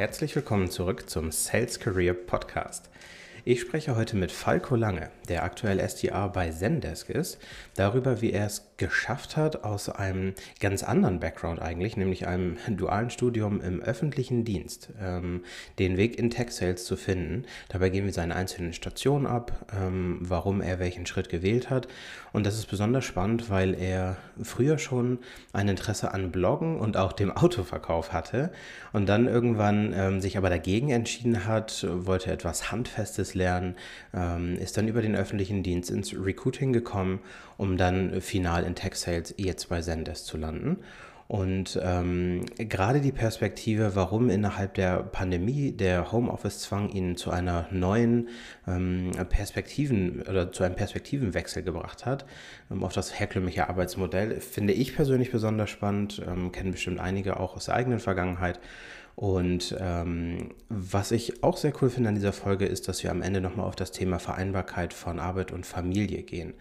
Herzlich willkommen zurück zum Sales Career Podcast. Ich spreche heute mit Falco Lange, der aktuell SDR bei Zendesk ist, darüber, wie er es geschafft hat, aus einem ganz anderen Background eigentlich, nämlich einem dualen Studium im öffentlichen Dienst, ähm, den Weg in Tech Sales zu finden. Dabei gehen wir seine einzelnen Stationen ab, ähm, warum er welchen Schritt gewählt hat. Und das ist besonders spannend, weil er früher schon ein Interesse an Bloggen und auch dem Autoverkauf hatte und dann irgendwann ähm, sich aber dagegen entschieden hat, wollte etwas Handfestes lernen, ähm, ist dann über den öffentlichen Dienst ins Recruiting gekommen, um dann final in Tech Sales jetzt bei Zendesk zu landen. Und ähm, gerade die Perspektive, warum innerhalb der Pandemie der Homeoffice-Zwang ihn zu einer neuen ähm, Perspektiven oder zu einem Perspektivenwechsel gebracht hat, ähm, auf das herkömmliche Arbeitsmodell, finde ich persönlich besonders spannend, ähm, kennen bestimmt einige auch aus der eigenen Vergangenheit. Und ähm, was ich auch sehr cool finde an dieser Folge ist, dass wir am Ende nochmal auf das Thema Vereinbarkeit von Arbeit und Familie gehen.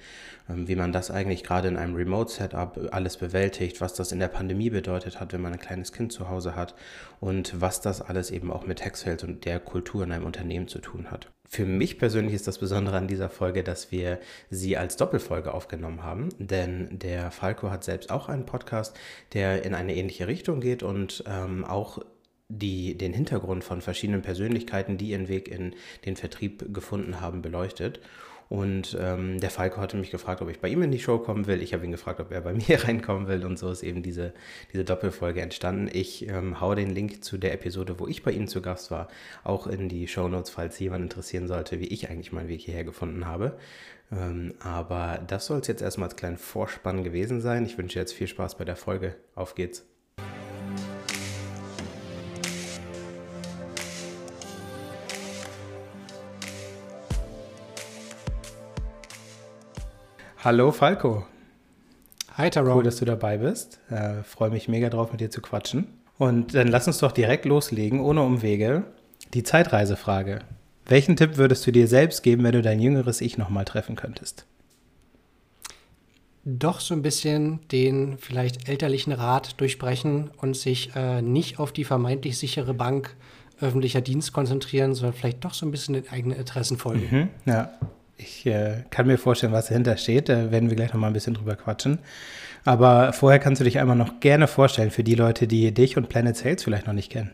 Ähm, wie man das eigentlich gerade in einem Remote-Setup alles bewältigt, was das in der Pandemie bedeutet hat, wenn man ein kleines Kind zu Hause hat und was das alles eben auch mit Textfeld und der Kultur in einem Unternehmen zu tun hat. Für mich persönlich ist das Besondere an dieser Folge, dass wir sie als Doppelfolge aufgenommen haben, denn der Falco hat selbst auch einen Podcast, der in eine ähnliche Richtung geht und ähm, auch die den Hintergrund von verschiedenen Persönlichkeiten, die ihren Weg in den Vertrieb gefunden haben, beleuchtet. Und ähm, der Falco hatte mich gefragt, ob ich bei ihm in die Show kommen will. Ich habe ihn gefragt, ob er bei mir reinkommen will. Und so ist eben diese, diese Doppelfolge entstanden. Ich ähm, haue den Link zu der Episode, wo ich bei Ihnen zu Gast war, auch in die Show Notes, falls jemand interessieren sollte, wie ich eigentlich meinen Weg hierher gefunden habe. Ähm, aber das soll es jetzt erstmal als kleinen Vorspann gewesen sein. Ich wünsche jetzt viel Spaß bei der Folge. Auf geht's. Hallo Falco. Hi Taro. Cool, dass du dabei bist. Äh, Freue mich mega drauf, mit dir zu quatschen. Und dann lass uns doch direkt loslegen, ohne Umwege. Die Zeitreisefrage. Welchen Tipp würdest du dir selbst geben, wenn du dein jüngeres Ich nochmal treffen könntest? Doch so ein bisschen den vielleicht elterlichen Rat durchbrechen und sich äh, nicht auf die vermeintlich sichere Bank öffentlicher Dienst konzentrieren, sondern vielleicht doch so ein bisschen den eigenen Interessen folgen. Mhm, ja, ich äh, kann mir vorstellen, was dahinter steht. Da werden wir gleich noch mal ein bisschen drüber quatschen. Aber vorher kannst du dich einmal noch gerne vorstellen für die Leute, die dich und Planet Sales vielleicht noch nicht kennen.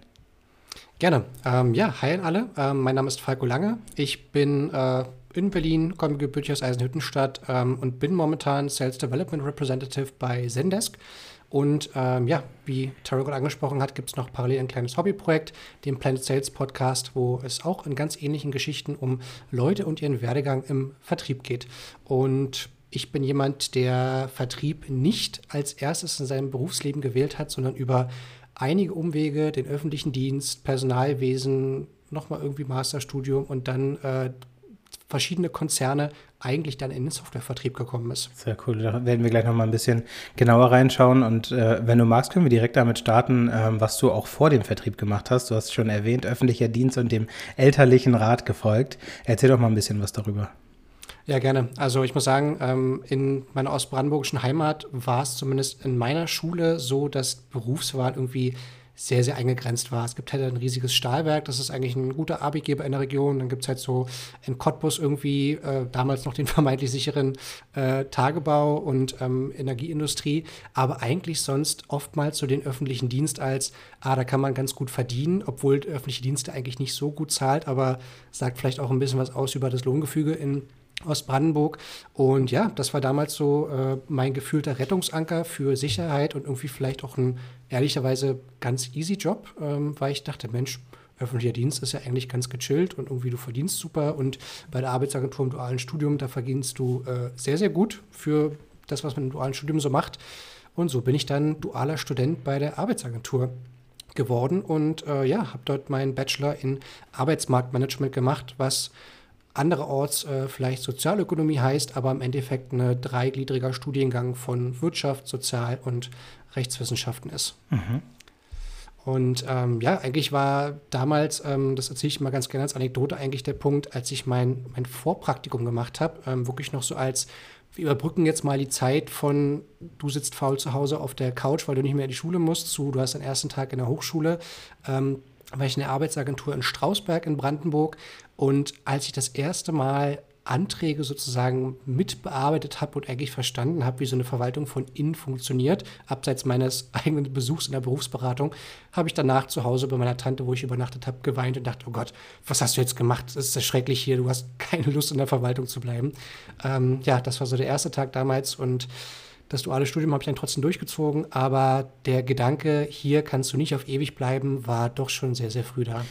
Gerne. Ähm, ja, hi an alle. Ähm, mein Name ist Falco Lange. Ich bin äh, in Berlin, komme gebürtig aus Eisenhüttenstadt ähm, und bin momentan Sales Development Representative bei Zendesk. Und ähm, ja, wie Tarot angesprochen hat, gibt es noch parallel ein kleines Hobbyprojekt, den Planet Sales Podcast, wo es auch in ganz ähnlichen Geschichten um Leute und ihren Werdegang im Vertrieb geht. Und ich bin jemand, der Vertrieb nicht als erstes in seinem Berufsleben gewählt hat, sondern über einige Umwege, den öffentlichen Dienst, Personalwesen, nochmal irgendwie Masterstudium und dann äh, verschiedene Konzerne eigentlich dann in den Softwarevertrieb gekommen ist. Sehr cool. Da werden wir gleich noch mal ein bisschen genauer reinschauen. Und äh, wenn du magst, können wir direkt damit starten, ähm, was du auch vor dem Vertrieb gemacht hast. Du hast schon erwähnt, öffentlicher Dienst und dem elterlichen Rat gefolgt. Erzähl doch mal ein bisschen was darüber. Ja, gerne. Also ich muss sagen, ähm, in meiner ostbrandenburgischen Heimat war es zumindest in meiner Schule so, dass Berufswahl irgendwie sehr, sehr eingegrenzt war. Es gibt halt ein riesiges Stahlwerk, das ist eigentlich ein guter Arbeitgeber in der Region. Dann gibt es halt so in Cottbus irgendwie äh, damals noch den vermeintlich sicheren äh, Tagebau und ähm, Energieindustrie, aber eigentlich sonst oftmals so den öffentlichen Dienst als, ah, da kann man ganz gut verdienen, obwohl öffentliche Dienste eigentlich nicht so gut zahlt, aber sagt vielleicht auch ein bisschen was aus über das Lohngefüge in Ostbrandenburg. Und ja, das war damals so äh, mein gefühlter Rettungsanker für Sicherheit und irgendwie vielleicht auch ein ehrlicherweise ganz easy Job, ähm, weil ich dachte, Mensch, öffentlicher Dienst ist ja eigentlich ganz gechillt und irgendwie du verdienst super und bei der Arbeitsagentur im dualen Studium, da verdienst du äh, sehr, sehr gut für das, was man im dualen Studium so macht. Und so bin ich dann dualer Student bei der Arbeitsagentur geworden und äh, ja, habe dort meinen Bachelor in Arbeitsmarktmanagement gemacht, was andererorts äh, vielleicht Sozialökonomie heißt, aber im Endeffekt ein dreigliedriger Studiengang von Wirtschaft, Sozial- und Rechtswissenschaften ist. Mhm. Und ähm, ja, eigentlich war damals, ähm, das erzähle ich mal ganz gerne als Anekdote, eigentlich der Punkt, als ich mein, mein Vorpraktikum gemacht habe, ähm, wirklich noch so als, wir überbrücken jetzt mal die Zeit von, du sitzt faul zu Hause auf der Couch, weil du nicht mehr in die Schule musst, zu, du hast deinen ersten Tag in der Hochschule. War ich in der Arbeitsagentur in Strausberg in Brandenburg. Und als ich das erste Mal Anträge sozusagen mitbearbeitet habe und eigentlich verstanden habe, wie so eine Verwaltung von innen funktioniert, abseits meines eigenen Besuchs in der Berufsberatung, habe ich danach zu Hause bei meiner Tante, wo ich übernachtet habe, geweint und dachte, oh Gott, was hast du jetzt gemacht? Es ist ja schrecklich hier, du hast keine Lust in der Verwaltung zu bleiben. Ähm, ja, das war so der erste Tag damals und das duale Studium habe ich dann trotzdem durchgezogen, aber der Gedanke, hier kannst du nicht auf ewig bleiben, war doch schon sehr, sehr früh da.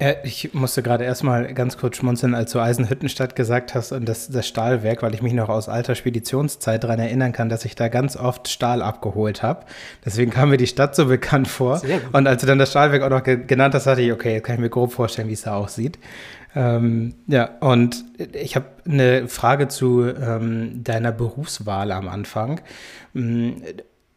Äh, ich musste gerade erstmal ganz kurz schmunzeln, als du Eisenhüttenstadt gesagt hast und das, das Stahlwerk, weil ich mich noch aus alter Speditionszeit daran erinnern kann, dass ich da ganz oft Stahl abgeholt habe. Deswegen kam mir die Stadt so bekannt vor. Und als du dann das Stahlwerk auch noch ge genannt hast, dachte ich, okay, jetzt kann ich mir grob vorstellen, wie es da aussieht. Ähm, ja, und ich habe eine Frage zu ähm, deiner Berufswahl am Anfang. Hm,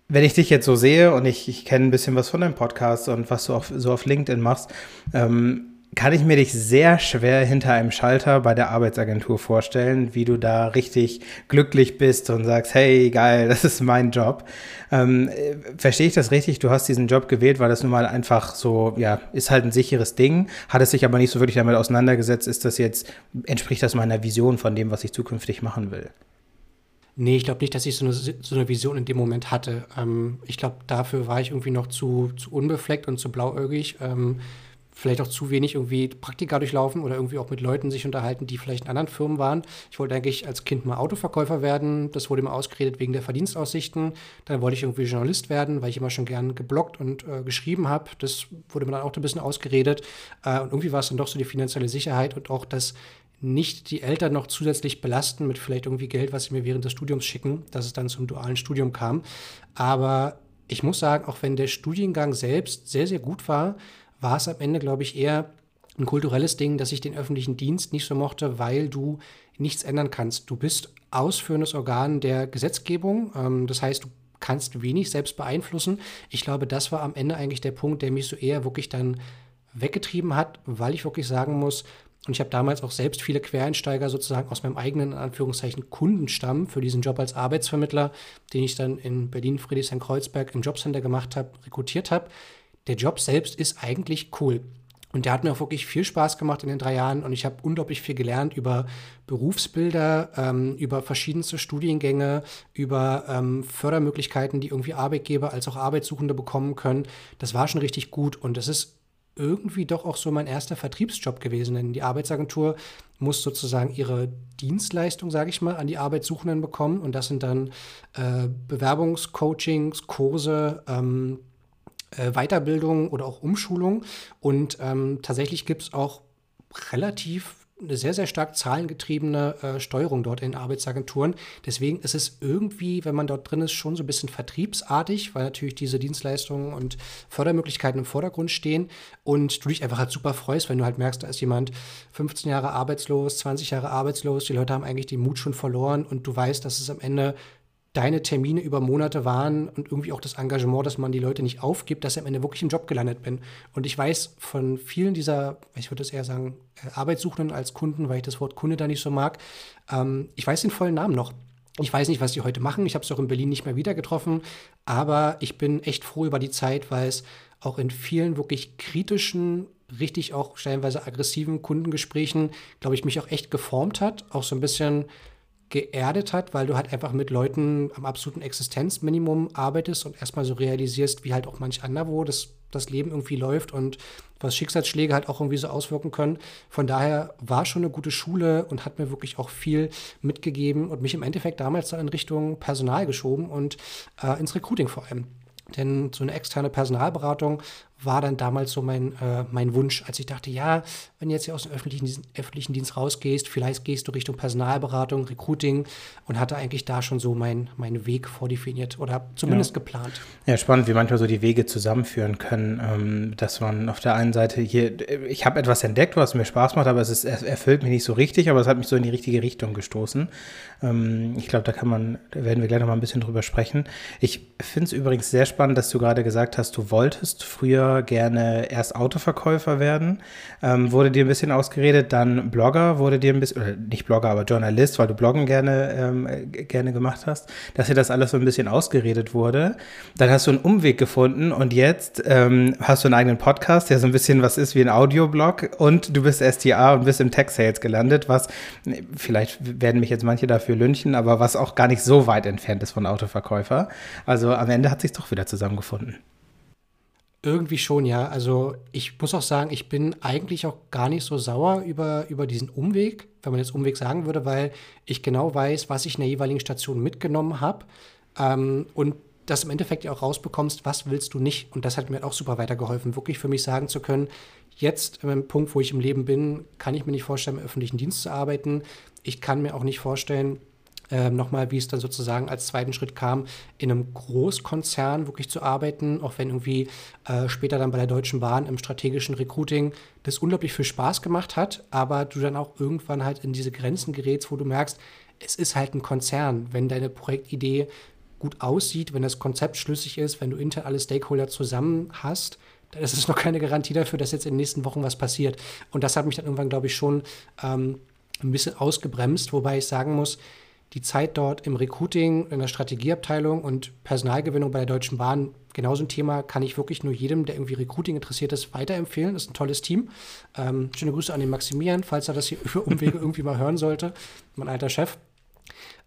wenn ich dich jetzt so sehe und ich, ich kenne ein bisschen was von deinem Podcast und was du auch so auf LinkedIn machst, ähm, kann ich mir dich sehr schwer hinter einem Schalter bei der Arbeitsagentur vorstellen, wie du da richtig glücklich bist und sagst, hey, geil, das ist mein Job. Ähm, verstehe ich das richtig? Du hast diesen Job gewählt, weil das nun mal einfach so, ja, ist halt ein sicheres Ding, hat es sich aber nicht so wirklich damit auseinandergesetzt. Ist das jetzt, entspricht das meiner Vision von dem, was ich zukünftig machen will? Nee, ich glaube nicht, dass ich so eine, so eine Vision in dem Moment hatte. Ähm, ich glaube, dafür war ich irgendwie noch zu, zu unbefleckt und zu blauäugig. Ähm, vielleicht auch zu wenig irgendwie Praktika durchlaufen oder irgendwie auch mit Leuten sich unterhalten, die vielleicht in anderen Firmen waren. Ich wollte eigentlich als Kind mal Autoverkäufer werden. Das wurde mir ausgeredet wegen der Verdienstaussichten. Dann wollte ich irgendwie Journalist werden, weil ich immer schon gern gebloggt und äh, geschrieben habe. Das wurde mir dann auch ein bisschen ausgeredet. Äh, und irgendwie war es dann doch so die finanzielle Sicherheit und auch das nicht die Eltern noch zusätzlich belasten mit vielleicht irgendwie Geld, was sie mir während des Studiums schicken, dass es dann zum dualen Studium kam. Aber ich muss sagen, auch wenn der Studiengang selbst sehr, sehr gut war, war es am Ende, glaube ich, eher ein kulturelles Ding, dass ich den öffentlichen Dienst nicht so mochte, weil du nichts ändern kannst. Du bist ausführendes Organ der Gesetzgebung. Ähm, das heißt, du kannst wenig selbst beeinflussen. Ich glaube, das war am Ende eigentlich der Punkt, der mich so eher wirklich dann weggetrieben hat, weil ich wirklich sagen muss, und ich habe damals auch selbst viele Quereinsteiger sozusagen aus meinem eigenen, in Anführungszeichen, Kundenstamm für diesen Job als Arbeitsvermittler, den ich dann in Berlin, Friedrichshain-Kreuzberg im Jobcenter gemacht habe, rekrutiert habe der Job selbst ist eigentlich cool. Und der hat mir auch wirklich viel Spaß gemacht in den drei Jahren und ich habe unglaublich viel gelernt über Berufsbilder, ähm, über verschiedenste Studiengänge, über ähm, Fördermöglichkeiten, die irgendwie Arbeitgeber als auch Arbeitssuchende bekommen können. Das war schon richtig gut und das ist irgendwie doch auch so mein erster Vertriebsjob gewesen, denn die Arbeitsagentur muss sozusagen ihre Dienstleistung, sage ich mal, an die Arbeitssuchenden bekommen und das sind dann äh, Bewerbungscoachings, Kurse, ähm, äh, Weiterbildung oder auch Umschulung. Und ähm, tatsächlich gibt es auch relativ eine sehr, sehr stark zahlengetriebene äh, Steuerung dort in Arbeitsagenturen. Deswegen ist es irgendwie, wenn man dort drin ist, schon so ein bisschen vertriebsartig, weil natürlich diese Dienstleistungen und Fördermöglichkeiten im Vordergrund stehen und du dich einfach halt super freust, wenn du halt merkst, da ist jemand 15 Jahre arbeitslos, 20 Jahre arbeitslos, die Leute haben eigentlich den Mut schon verloren und du weißt, dass es am Ende deine Termine über Monate waren und irgendwie auch das Engagement, dass man die Leute nicht aufgibt, dass ich am Ende wirklich im Job gelandet bin. Und ich weiß von vielen dieser, ich würde es eher sagen, äh, Arbeitssuchenden als Kunden, weil ich das Wort Kunde da nicht so mag, ähm, ich weiß den vollen Namen noch. Ich weiß nicht, was die heute machen. Ich habe es auch in Berlin nicht mehr wieder getroffen. Aber ich bin echt froh über die Zeit, weil es auch in vielen wirklich kritischen, richtig auch stellenweise aggressiven Kundengesprächen, glaube ich, mich auch echt geformt hat. Auch so ein bisschen geerdet hat, weil du halt einfach mit Leuten am absoluten Existenzminimum arbeitest und erstmal so realisierst, wie halt auch manch anderwo das, das Leben irgendwie läuft und was Schicksalsschläge halt auch irgendwie so auswirken können. Von daher war schon eine gute Schule und hat mir wirklich auch viel mitgegeben und mich im Endeffekt damals dann in Richtung Personal geschoben und äh, ins Recruiting vor allem. Denn so eine externe Personalberatung war dann damals so mein, äh, mein Wunsch, als ich dachte, ja, wenn du jetzt hier aus dem öffentlichen, öffentlichen Dienst rausgehst, vielleicht gehst du Richtung Personalberatung, Recruiting und hatte eigentlich da schon so meinen mein Weg vordefiniert oder zumindest ja. geplant. Ja, spannend, wie manchmal so die Wege zusammenführen können, ähm, dass man auf der einen Seite hier, ich habe etwas entdeckt, was mir Spaß macht, aber es ist, erfüllt mich nicht so richtig, aber es hat mich so in die richtige Richtung gestoßen. Ähm, ich glaube, da kann man, da werden wir gleich noch mal ein bisschen drüber sprechen. Ich finde es übrigens sehr spannend, dass du gerade gesagt hast, du wolltest früher gerne erst Autoverkäufer werden. Ähm, wurde dir ein bisschen ausgeredet, dann Blogger, wurde dir ein bisschen, nicht Blogger, aber Journalist, weil du Bloggen gerne, ähm, gerne gemacht hast, dass dir das alles so ein bisschen ausgeredet wurde. Dann hast du einen Umweg gefunden und jetzt ähm, hast du einen eigenen Podcast, der so ein bisschen was ist wie ein Audioblog und du bist STA und bist im Tech Sales gelandet, was vielleicht werden mich jetzt manche dafür lünchen, aber was auch gar nicht so weit entfernt ist von Autoverkäufer. Also am Ende hat sich doch wieder zusammengefunden. Irgendwie schon, ja. Also ich muss auch sagen, ich bin eigentlich auch gar nicht so sauer über, über diesen Umweg, wenn man jetzt Umweg sagen würde, weil ich genau weiß, was ich in der jeweiligen Station mitgenommen habe. Ähm, und das im Endeffekt ja auch rausbekommst, was willst du nicht. Und das hat mir auch super weitergeholfen, wirklich für mich sagen zu können, jetzt im Punkt, wo ich im Leben bin, kann ich mir nicht vorstellen, im öffentlichen Dienst zu arbeiten. Ich kann mir auch nicht vorstellen, äh, nochmal, wie es dann sozusagen als zweiten Schritt kam, in einem Großkonzern wirklich zu arbeiten, auch wenn irgendwie äh, später dann bei der Deutschen Bahn im strategischen Recruiting das unglaublich viel Spaß gemacht hat, aber du dann auch irgendwann halt in diese Grenzen gerätst, wo du merkst, es ist halt ein Konzern. Wenn deine Projektidee gut aussieht, wenn das Konzept schlüssig ist, wenn du intern alle Stakeholder zusammen hast, dann ist es noch keine Garantie dafür, dass jetzt in den nächsten Wochen was passiert. Und das hat mich dann irgendwann, glaube ich, schon ähm, ein bisschen ausgebremst, wobei ich sagen muss, die Zeit dort im Recruiting, in der Strategieabteilung und Personalgewinnung bei der Deutschen Bahn, genauso ein Thema, kann ich wirklich nur jedem, der irgendwie Recruiting interessiert ist, weiterempfehlen. Das ist ein tolles Team. Ähm, schöne Grüße an den Maximilian, falls er das hier über Umwege irgendwie mal hören sollte, mein alter Chef.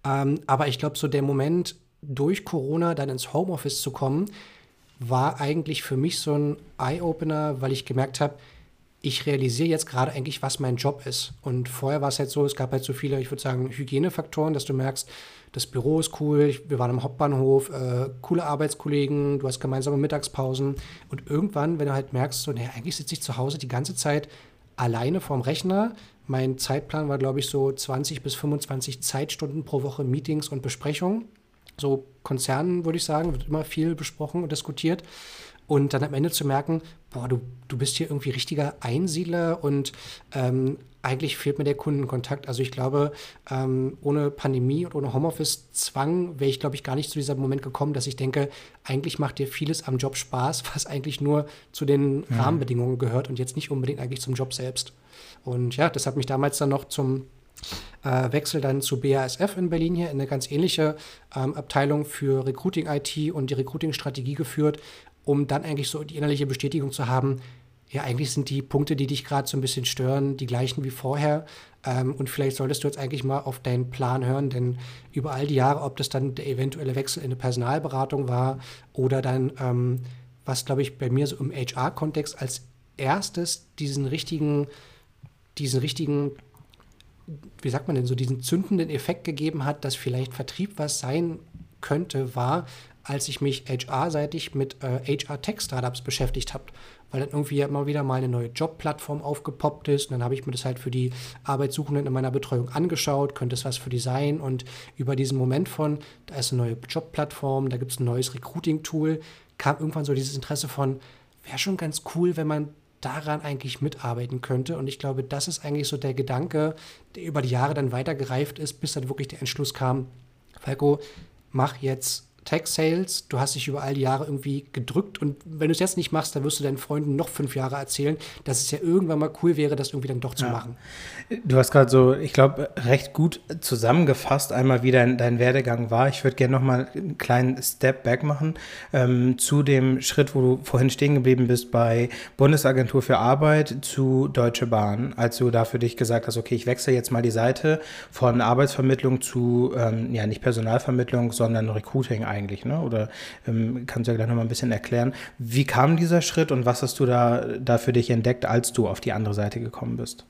Ähm, aber ich glaube, so der Moment, durch Corona dann ins Homeoffice zu kommen, war eigentlich für mich so ein Eye-Opener, weil ich gemerkt habe, ich realisiere jetzt gerade eigentlich, was mein Job ist. Und vorher war es halt so, es gab halt so viele, ich würde sagen, Hygienefaktoren, dass du merkst, das Büro ist cool, wir waren am Hauptbahnhof, äh, coole Arbeitskollegen, du hast gemeinsame Mittagspausen. Und irgendwann, wenn du halt merkst, so, naja, eigentlich sitze ich zu Hause die ganze Zeit alleine vorm Rechner. Mein Zeitplan war, glaube ich, so 20 bis 25 Zeitstunden pro Woche Meetings und Besprechungen. So Konzernen, würde ich sagen, wird immer viel besprochen und diskutiert. Und dann am Ende zu merken, boah, du, du bist hier irgendwie richtiger Einsiedler und ähm, eigentlich fehlt mir der Kundenkontakt. Also ich glaube, ähm, ohne Pandemie und ohne Homeoffice-Zwang wäre ich, glaube ich, gar nicht zu diesem Moment gekommen, dass ich denke, eigentlich macht dir vieles am Job Spaß, was eigentlich nur zu den mhm. Rahmenbedingungen gehört und jetzt nicht unbedingt eigentlich zum Job selbst. Und ja, das hat mich damals dann noch zum äh, Wechsel dann zu BASF in Berlin hier in eine ganz ähnliche ähm, Abteilung für Recruiting IT und die Recruiting-Strategie geführt, um dann eigentlich so die innerliche Bestätigung zu haben, ja, eigentlich sind die Punkte, die dich gerade so ein bisschen stören, die gleichen wie vorher. Ähm, und vielleicht solltest du jetzt eigentlich mal auf deinen Plan hören, denn über all die Jahre, ob das dann der eventuelle Wechsel in eine Personalberatung war oder dann, ähm, was glaube ich bei mir so im HR-Kontext als erstes diesen richtigen, diesen richtigen, wie sagt man denn so, diesen zündenden Effekt gegeben hat, dass vielleicht Vertrieb was sein könnte, war, als ich mich HR-seitig mit äh, HR-Tech-Startups beschäftigt habe, weil dann irgendwie immer wieder mal eine neue Jobplattform aufgepoppt ist. Und dann habe ich mir das halt für die Arbeitssuchenden in meiner Betreuung angeschaut, könnte es was für die sein. Und über diesen Moment von, da ist eine neue Jobplattform, da gibt es ein neues Recruiting-Tool, kam irgendwann so dieses Interesse von, wäre schon ganz cool, wenn man daran eigentlich mitarbeiten könnte. Und ich glaube, das ist eigentlich so der Gedanke, der über die Jahre dann weitergereift ist, bis dann wirklich der Entschluss kam, Falco, mach jetzt Tech-Sales, du hast dich über all die Jahre irgendwie gedrückt und wenn du es jetzt nicht machst, dann wirst du deinen Freunden noch fünf Jahre erzählen, dass es ja irgendwann mal cool wäre, das irgendwie dann doch zu ja. machen. Du hast gerade so, ich glaube, recht gut zusammengefasst einmal, wie dein, dein Werdegang war. Ich würde gerne noch mal einen kleinen Step back machen ähm, zu dem Schritt, wo du vorhin stehen geblieben bist bei Bundesagentur für Arbeit zu Deutsche Bahn, als du da für dich gesagt hast, okay, ich wechsle jetzt mal die Seite von Arbeitsvermittlung zu, ähm, ja, nicht Personalvermittlung, sondern Recruiting eigentlich, ne? Oder ähm, kannst du ja gleich noch mal ein bisschen erklären. Wie kam dieser Schritt und was hast du da, da für dich entdeckt, als du auf die andere Seite gekommen bist?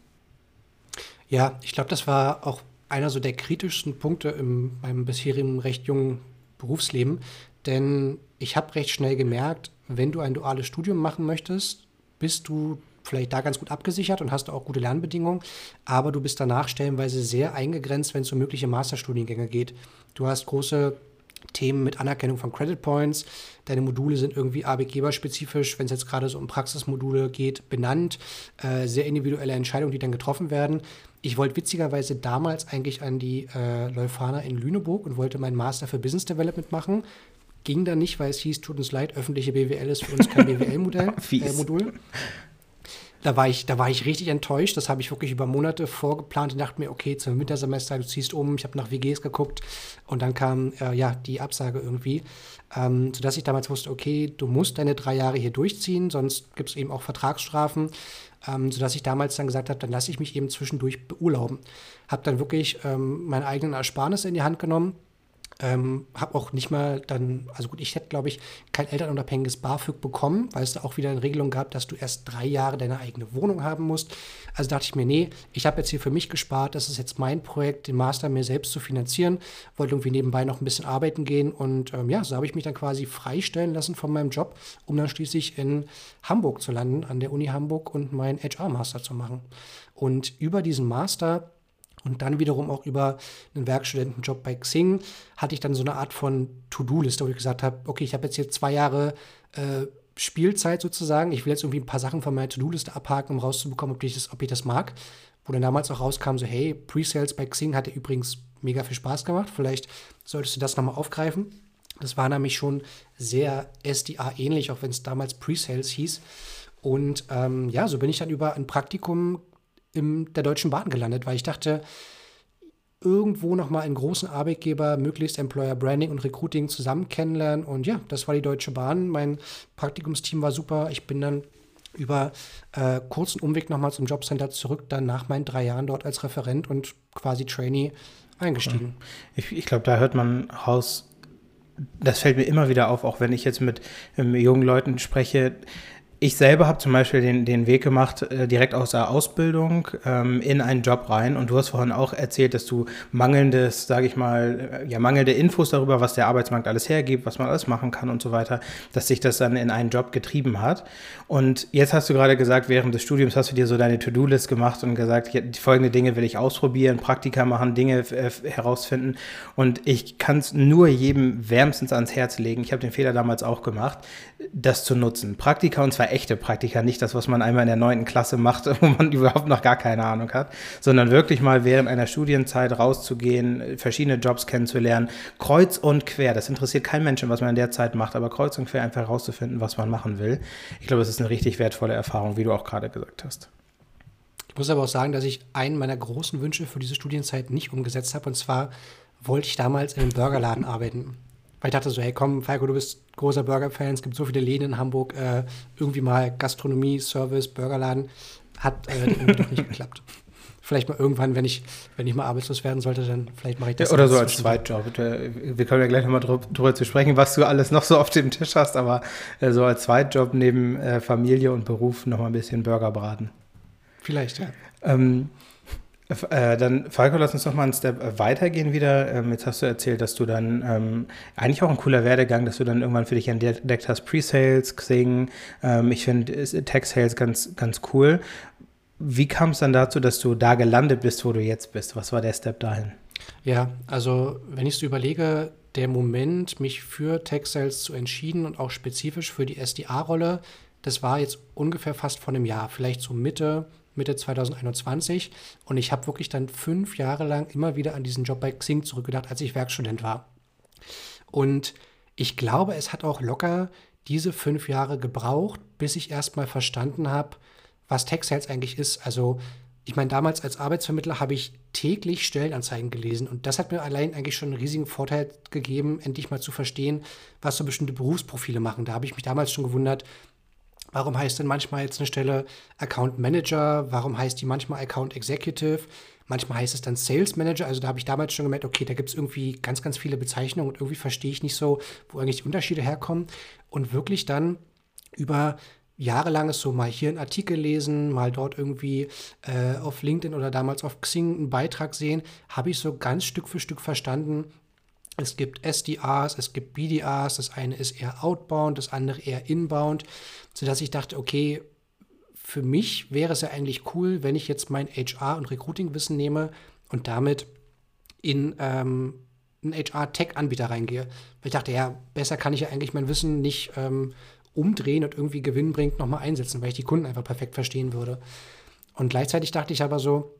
Ja, ich glaube, das war auch einer so der kritischsten Punkte in meinem bisherigen recht jungen Berufsleben, denn ich habe recht schnell gemerkt, wenn du ein duales Studium machen möchtest, bist du vielleicht da ganz gut abgesichert und hast auch gute Lernbedingungen, aber du bist danach stellenweise sehr eingegrenzt, wenn es um mögliche Masterstudiengänge geht. Du hast große Themen mit Anerkennung von Credit Points. Deine Module sind irgendwie arbeitgeberspezifisch, wenn es jetzt gerade so um Praxismodule geht, benannt. Äh, sehr individuelle Entscheidungen, die dann getroffen werden. Ich wollte witzigerweise damals eigentlich an die äh, Leuphana in Lüneburg und wollte meinen Master für Business Development machen. ging dann nicht, weil es hieß, tut uns leid, öffentliche BWL ist für uns kein BWL-Modell, äh, Modul. Da war, ich, da war ich richtig enttäuscht. Das habe ich wirklich über Monate vorgeplant und dachte mir, okay, zum Wintersemester, du ziehst um. Ich habe nach WGs geguckt und dann kam äh, ja die Absage irgendwie. Ähm, sodass ich damals wusste, okay, du musst deine drei Jahre hier durchziehen, sonst gibt es eben auch Vertragsstrafen. Ähm, sodass ich damals dann gesagt habe, dann lasse ich mich eben zwischendurch beurlauben. Habe dann wirklich ähm, meine eigenen Ersparnisse in die Hand genommen ähm, habe auch nicht mal dann, also gut, ich hätte, glaube ich, kein elternunabhängiges BAföG bekommen, weil es da auch wieder eine Regelung gab, dass du erst drei Jahre deine eigene Wohnung haben musst. Also dachte ich mir, nee, ich habe jetzt hier für mich gespart, das ist jetzt mein Projekt, den Master mir selbst zu finanzieren, wollte irgendwie nebenbei noch ein bisschen arbeiten gehen und ähm, ja, so habe ich mich dann quasi freistellen lassen von meinem Job, um dann schließlich in Hamburg zu landen, an der Uni Hamburg und meinen HR-Master zu machen. Und über diesen Master und dann wiederum auch über einen Werkstudentenjob bei Xing hatte ich dann so eine Art von To-Do-Liste, wo ich gesagt habe, okay, ich habe jetzt hier zwei Jahre äh, Spielzeit sozusagen. Ich will jetzt irgendwie ein paar Sachen von meiner To-Do-Liste abhaken, um rauszubekommen, ob ich, das, ob ich das mag. Wo dann damals auch rauskam, so hey, Pre-Sales bei Xing hat dir übrigens mega viel Spaß gemacht. Vielleicht solltest du das nochmal aufgreifen. Das war nämlich schon sehr SDA-ähnlich, auch wenn es damals Pre-Sales hieß. Und ähm, ja, so bin ich dann über ein Praktikum in der Deutschen Bahn gelandet, weil ich dachte, irgendwo nochmal einen großen Arbeitgeber, möglichst Employer Branding und Recruiting zusammen kennenlernen. Und ja, das war die Deutsche Bahn. Mein Praktikumsteam war super. Ich bin dann über äh, kurzen Umweg nochmal zum Jobcenter zurück, dann nach meinen drei Jahren dort als Referent und quasi Trainee eingestiegen. Ich, ich glaube, da hört man raus, das fällt mir immer wieder auf, auch wenn ich jetzt mit ähm, jungen Leuten spreche, ich selber habe zum Beispiel den, den Weg gemacht, äh, direkt aus der Ausbildung ähm, in einen Job rein. Und du hast vorhin auch erzählt, dass du mangelndes, sage ich mal, äh, ja, mangelnde Infos darüber, was der Arbeitsmarkt alles hergibt, was man alles machen kann und so weiter, dass sich das dann in einen Job getrieben hat. Und jetzt hast du gerade gesagt, während des Studiums hast du dir so deine To-Do-List gemacht und gesagt, die folgende Dinge will ich ausprobieren, Praktika machen, Dinge äh, herausfinden. Und ich kann es nur jedem wärmstens ans Herz legen. Ich habe den Fehler damals auch gemacht, das zu nutzen. Praktika und zwar echte Praktika, nicht das, was man einmal in der neunten Klasse macht, wo man überhaupt noch gar keine Ahnung hat, sondern wirklich mal während einer Studienzeit rauszugehen, verschiedene Jobs kennenzulernen, kreuz und quer. Das interessiert kein Menschen, was man in der Zeit macht, aber kreuz und quer einfach herauszufinden, was man machen will. Ich glaube, es ist eine richtig wertvolle Erfahrung, wie du auch gerade gesagt hast. Ich muss aber auch sagen, dass ich einen meiner großen Wünsche für diese Studienzeit nicht umgesetzt habe. Und zwar wollte ich damals in einem Burgerladen arbeiten. Weil ich dachte so, hey komm, Falco, du bist großer Burger-Fan, es gibt so viele Läden in Hamburg, äh, irgendwie mal Gastronomie, Service, Burgerladen, hat äh, irgendwie doch nicht geklappt. Vielleicht mal irgendwann, wenn ich, wenn ich mal arbeitslos werden sollte, dann vielleicht mache ich das. Ja, oder so als Zweitjob. Wir können ja gleich nochmal drüber zu sprechen, was du alles noch so auf dem Tisch hast, aber äh, so als Zweitjob neben äh, Familie und Beruf nochmal ein bisschen Burger braten. Vielleicht, ja. Ähm, äh, dann, Falco, lass uns noch mal einen Step äh, weitergehen wieder. Ähm, jetzt hast du erzählt, dass du dann ähm, eigentlich auch ein cooler Werdegang, dass du dann irgendwann für dich entdeckt hast, Pre-Sales, Xing. Ähm, ich finde Tech-Sales ganz, ganz cool. Wie kam es dann dazu, dass du da gelandet bist, wo du jetzt bist? Was war der Step dahin? Ja, also wenn ich so überlege, der Moment, mich für Tech-Sales zu entschieden und auch spezifisch für die SDA-Rolle, das war jetzt ungefähr fast vor einem Jahr, vielleicht so Mitte Mitte 2021. Und ich habe wirklich dann fünf Jahre lang immer wieder an diesen Job bei Xing zurückgedacht, als ich Werkstudent war. Und ich glaube, es hat auch locker diese fünf Jahre gebraucht, bis ich erstmal verstanden habe, was Tech Sales eigentlich ist. Also ich meine, damals als Arbeitsvermittler habe ich täglich Stellenanzeigen gelesen und das hat mir allein eigentlich schon einen riesigen Vorteil gegeben, endlich mal zu verstehen, was so bestimmte Berufsprofile machen. Da habe ich mich damals schon gewundert, Warum heißt denn manchmal jetzt eine Stelle Account Manager? Warum heißt die manchmal Account Executive? Manchmal heißt es dann Sales Manager. Also da habe ich damals schon gemerkt, okay, da gibt es irgendwie ganz, ganz viele Bezeichnungen und irgendwie verstehe ich nicht so, wo eigentlich die Unterschiede herkommen. Und wirklich dann über jahrelanges so mal hier einen Artikel lesen, mal dort irgendwie äh, auf LinkedIn oder damals auf Xing einen Beitrag sehen, habe ich so ganz Stück für Stück verstanden, es gibt SDRs, es gibt BDRs, das eine ist eher outbound, das andere eher inbound, sodass ich dachte, okay, für mich wäre es ja eigentlich cool, wenn ich jetzt mein HR- und Recruiting-Wissen nehme und damit in ähm, einen HR-Tech-Anbieter reingehe. Weil ich dachte, ja, besser kann ich ja eigentlich mein Wissen nicht ähm, umdrehen und irgendwie Gewinn bringt nochmal einsetzen, weil ich die Kunden einfach perfekt verstehen würde. Und gleichzeitig dachte ich aber so,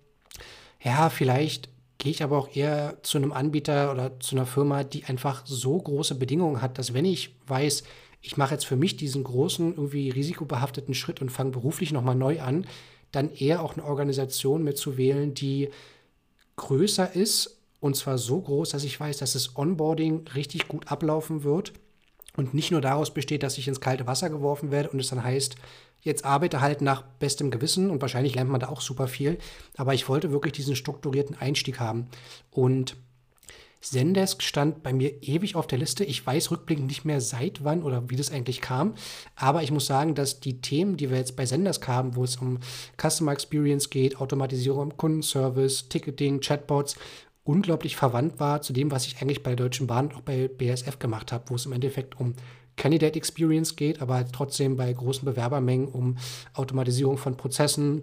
ja, vielleicht gehe ich aber auch eher zu einem Anbieter oder zu einer Firma, die einfach so große Bedingungen hat, dass wenn ich weiß, ich mache jetzt für mich diesen großen, irgendwie risikobehafteten Schritt und fange beruflich nochmal neu an, dann eher auch eine Organisation mitzuwählen, die größer ist und zwar so groß, dass ich weiß, dass das Onboarding richtig gut ablaufen wird und nicht nur daraus besteht, dass ich ins kalte Wasser geworfen werde und es dann heißt, jetzt arbeite halt nach bestem Gewissen und wahrscheinlich lernt man da auch super viel. Aber ich wollte wirklich diesen strukturierten Einstieg haben. Und Zendesk stand bei mir ewig auf der Liste. Ich weiß rückblickend nicht mehr seit wann oder wie das eigentlich kam. Aber ich muss sagen, dass die Themen, die wir jetzt bei Zendesk haben, wo es um Customer Experience geht, Automatisierung im Kundenservice, Ticketing, Chatbots, unglaublich verwandt war zu dem, was ich eigentlich bei der Deutschen Bahn und auch bei BSF gemacht habe, wo es im Endeffekt um Candidate Experience geht, aber halt trotzdem bei großen Bewerbermengen um Automatisierung von Prozessen,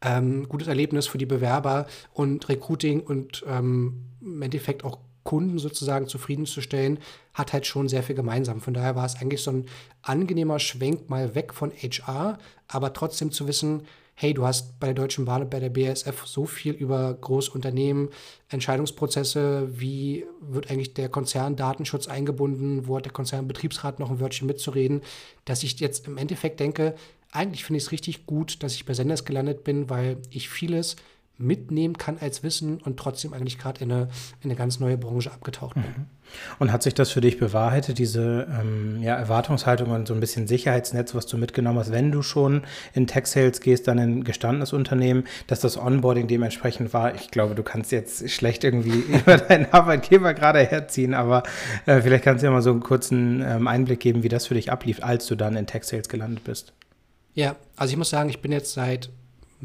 ähm, gutes Erlebnis für die Bewerber und Recruiting und ähm, im Endeffekt auch Kunden sozusagen zufriedenzustellen, hat halt schon sehr viel gemeinsam. Von daher war es eigentlich so ein angenehmer Schwenk mal weg von HR, aber trotzdem zu wissen, hey, du hast bei der Deutschen Bahn und bei der BASF so viel über Großunternehmen, Entscheidungsprozesse, wie wird eigentlich der Konzern Datenschutz eingebunden, wo hat der Konzern Betriebsrat noch ein Wörtchen mitzureden, dass ich jetzt im Endeffekt denke, eigentlich finde ich es richtig gut, dass ich bei Senders gelandet bin, weil ich vieles mitnehmen kann als Wissen und trotzdem eigentlich gerade in eine, in eine ganz neue Branche abgetaucht bin. Mhm. Und hat sich das für dich bewahrheitet, diese ähm, ja, Erwartungshaltung und so ein bisschen Sicherheitsnetz, was du mitgenommen hast, wenn du schon in Tech-Sales gehst, dann in gestandenes Unternehmen, dass das Onboarding dementsprechend war? Ich glaube, du kannst jetzt schlecht irgendwie über deinen Arbeitgeber gerade herziehen, aber äh, vielleicht kannst du ja mal so einen kurzen ähm, Einblick geben, wie das für dich ablief, als du dann in Tech-Sales gelandet bist. Ja, also ich muss sagen, ich bin jetzt seit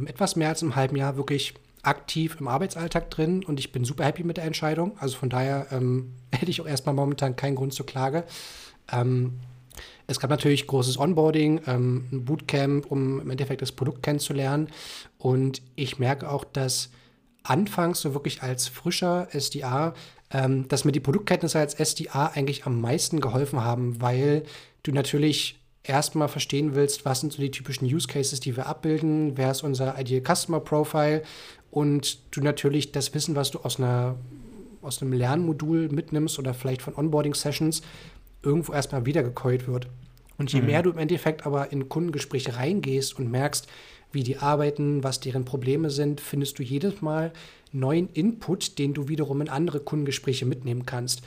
etwas mehr als einem halben Jahr wirklich aktiv im Arbeitsalltag drin und ich bin super happy mit der Entscheidung. Also von daher ähm, hätte ich auch erstmal momentan keinen Grund zur Klage. Ähm, es gab natürlich großes Onboarding, ähm, ein Bootcamp, um im Endeffekt das Produkt kennenzulernen. Und ich merke auch, dass anfangs so wirklich als frischer SDA, ähm, dass mir die Produktkenntnisse als SDA eigentlich am meisten geholfen haben, weil du natürlich erstmal verstehen willst, was sind so die typischen Use Cases, die wir abbilden, wer ist unser Ideal Customer Profile und du natürlich das Wissen, was du aus, einer, aus einem Lernmodul mitnimmst oder vielleicht von Onboarding-Sessions, irgendwo erstmal wiedergekäut wird. Und je mhm. mehr du im Endeffekt aber in Kundengespräche reingehst und merkst, wie die arbeiten, was deren Probleme sind, findest du jedes Mal neuen Input, den du wiederum in andere Kundengespräche mitnehmen kannst.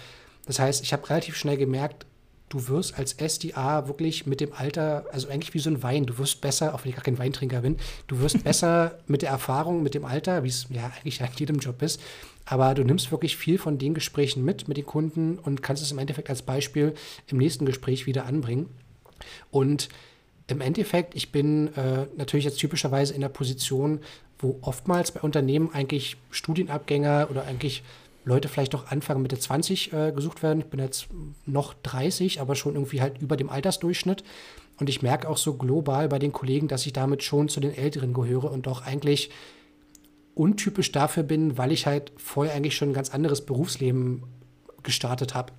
Das heißt, ich habe relativ schnell gemerkt, du wirst als SDA wirklich mit dem Alter, also eigentlich wie so ein Wein, du wirst besser, auch wenn ich gar kein Weintrinker bin, du wirst besser mit der Erfahrung, mit dem Alter, wie es ja eigentlich in jedem Job ist. Aber du nimmst wirklich viel von den Gesprächen mit, mit den Kunden und kannst es im Endeffekt als Beispiel im nächsten Gespräch wieder anbringen. Und im Endeffekt, ich bin äh, natürlich jetzt typischerweise in der Position, wo oftmals bei Unternehmen eigentlich Studienabgänger oder eigentlich Leute vielleicht auch Anfang Mitte 20 äh, gesucht werden. Ich bin jetzt noch 30, aber schon irgendwie halt über dem Altersdurchschnitt. Und ich merke auch so global bei den Kollegen, dass ich damit schon zu den Älteren gehöre und auch eigentlich untypisch dafür bin, weil ich halt vorher eigentlich schon ein ganz anderes Berufsleben gestartet habe.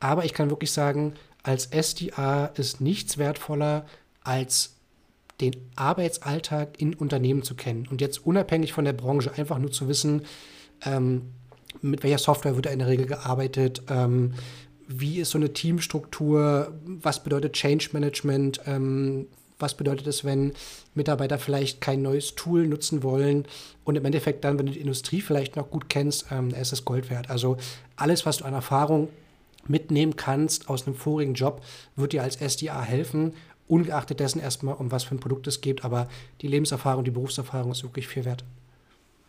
Aber ich kann wirklich sagen, als SDA ist nichts wertvoller, als den Arbeitsalltag in Unternehmen zu kennen. Und jetzt unabhängig von der Branche einfach nur zu wissen, ähm, mit welcher Software wird da in der Regel gearbeitet, ähm, wie ist so eine Teamstruktur, was bedeutet Change Management, ähm, was bedeutet es, wenn Mitarbeiter vielleicht kein neues Tool nutzen wollen und im Endeffekt dann, wenn du die Industrie vielleicht noch gut kennst, ähm, ist es Gold wert. Also alles, was du an Erfahrung mitnehmen kannst aus einem vorigen Job, wird dir als SDA helfen, ungeachtet dessen erstmal, um was für ein Produkt es geht, aber die Lebenserfahrung, die Berufserfahrung ist wirklich viel wert.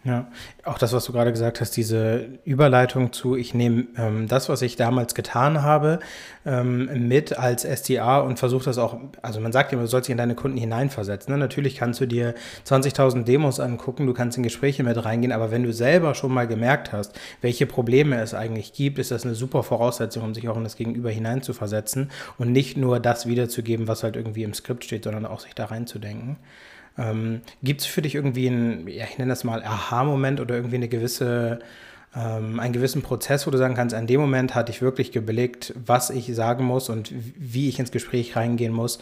Ja, auch das, was du gerade gesagt hast, diese Überleitung zu, ich nehme ähm, das, was ich damals getan habe, ähm, mit als SDA und versuche das auch, also man sagt immer, du sollst dich in deine Kunden hineinversetzen. Ne? Natürlich kannst du dir 20.000 Demos angucken, du kannst in Gespräche mit reingehen, aber wenn du selber schon mal gemerkt hast, welche Probleme es eigentlich gibt, ist das eine super Voraussetzung, um sich auch in das Gegenüber hineinzuversetzen und nicht nur das wiederzugeben, was halt irgendwie im Skript steht, sondern auch sich da reinzudenken. Ähm, Gibt es für dich irgendwie einen, ja, ich nenne das mal Aha-Moment oder irgendwie eine gewisse, ähm, einen gewissen Prozess, wo du sagen kannst, an dem Moment hatte ich wirklich geblickt, was ich sagen muss und wie ich ins Gespräch reingehen muss,